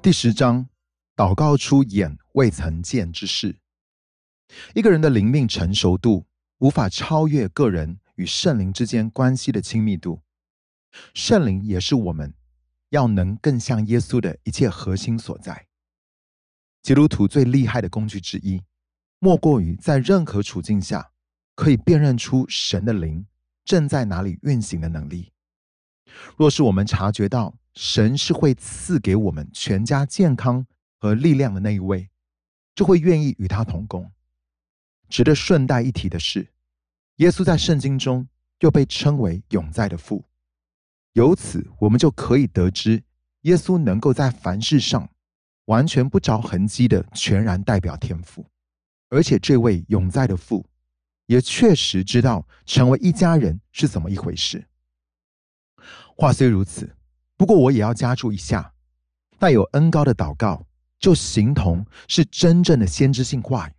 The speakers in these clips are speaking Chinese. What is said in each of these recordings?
第十章，祷告出眼未曾见之事。一个人的灵命成熟度，无法超越个人与圣灵之间关系的亲密度。圣灵也是我们要能更像耶稣的一切核心所在。基督徒最厉害的工具之一，莫过于在任何处境下，可以辨认出神的灵正在哪里运行的能力。若是我们察觉到神是会赐给我们全家健康和力量的那一位，就会愿意与他同工。值得顺带一提的是，耶稣在圣经中又被称为永在的父，由此我们就可以得知，耶稣能够在凡事上完全不着痕迹的全然代表天父，而且这位永在的父也确实知道成为一家人是怎么一回事。话虽如此，不过我也要加注一下：带有恩高的祷告，就形同是真正的先知性话语。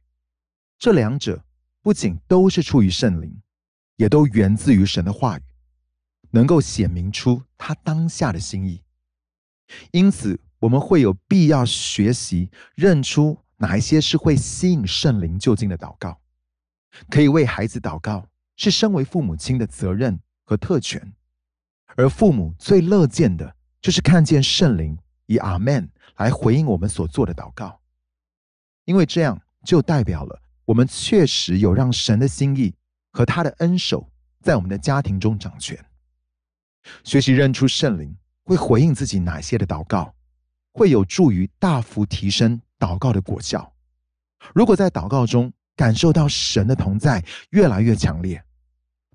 这两者不仅都是出于圣灵，也都源自于神的话语，能够显明出他当下的心意。因此，我们会有必要学习认出哪一些是会吸引圣灵就近的祷告。可以为孩子祷告，是身为父母亲的责任和特权。而父母最乐见的，就是看见圣灵以阿门来回应我们所做的祷告，因为这样就代表了我们确实有让神的心意和他的恩手在我们的家庭中掌权。学习认出圣灵会回应自己哪些的祷告，会有助于大幅提升祷告的果效。如果在祷告中感受到神的同在越来越强烈。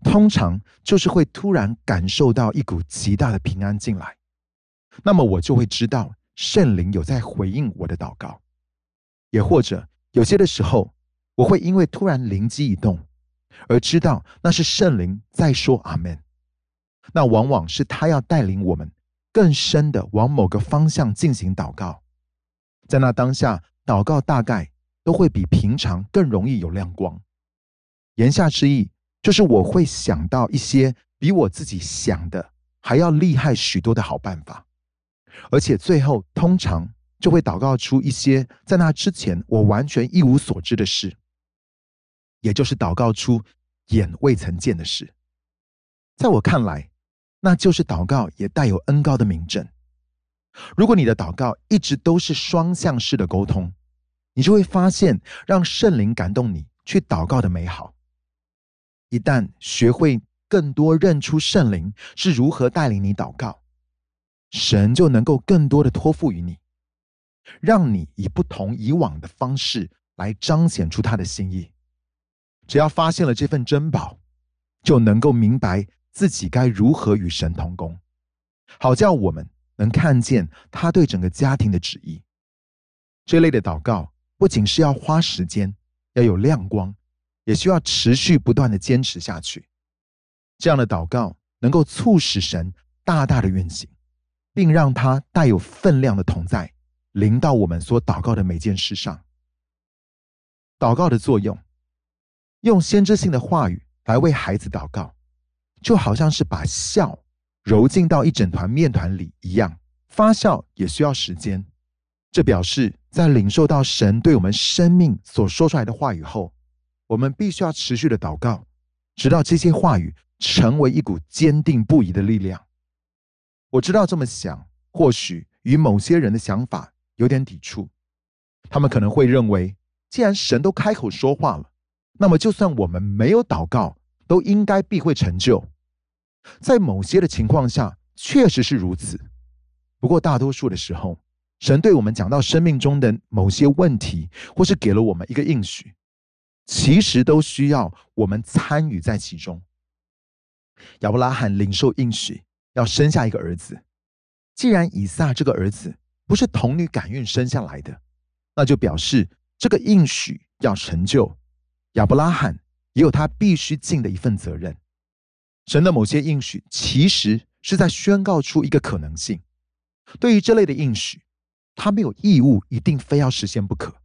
通常就是会突然感受到一股极大的平安进来，那么我就会知道圣灵有在回应我的祷告。也或者有些的时候，我会因为突然灵机一动，而知道那是圣灵在说阿门。那往往是他要带领我们更深的往某个方向进行祷告，在那当下，祷告大概都会比平常更容易有亮光。言下之意。就是我会想到一些比我自己想的还要厉害许多的好办法，而且最后通常就会祷告出一些在那之前我完全一无所知的事，也就是祷告出眼未曾见的事。在我看来，那就是祷告也带有恩高的明证。如果你的祷告一直都是双向式的沟通，你就会发现让圣灵感动你去祷告的美好。一旦学会更多认出圣灵是如何带领你祷告，神就能够更多的托付于你，让你以不同以往的方式来彰显出他的心意。只要发现了这份珍宝，就能够明白自己该如何与神同工，好叫我们能看见他对整个家庭的旨意。这类的祷告不仅是要花时间，要有亮光。也需要持续不断的坚持下去，这样的祷告能够促使神大大的运行，并让他带有分量的同在临到我们所祷告的每件事上。祷告的作用，用先知性的话语来为孩子祷告，就好像是把笑揉进到一整团面团里一样，发酵也需要时间。这表示在领受到神对我们生命所说出来的话语后。我们必须要持续的祷告，直到这些话语成为一股坚定不移的力量。我知道这么想，或许与某些人的想法有点抵触。他们可能会认为，既然神都开口说话了，那么就算我们没有祷告，都应该必会成就。在某些的情况下，确实是如此。不过大多数的时候，神对我们讲到生命中的某些问题，或是给了我们一个应许。其实都需要我们参与在其中。亚伯拉罕领受应许要生下一个儿子，既然以撒这个儿子不是童女感孕生下来的，那就表示这个应许要成就，亚伯拉罕也有他必须尽的一份责任。神的某些应许其实是在宣告出一个可能性。对于这类的应许，他没有义务一定非要实现不可。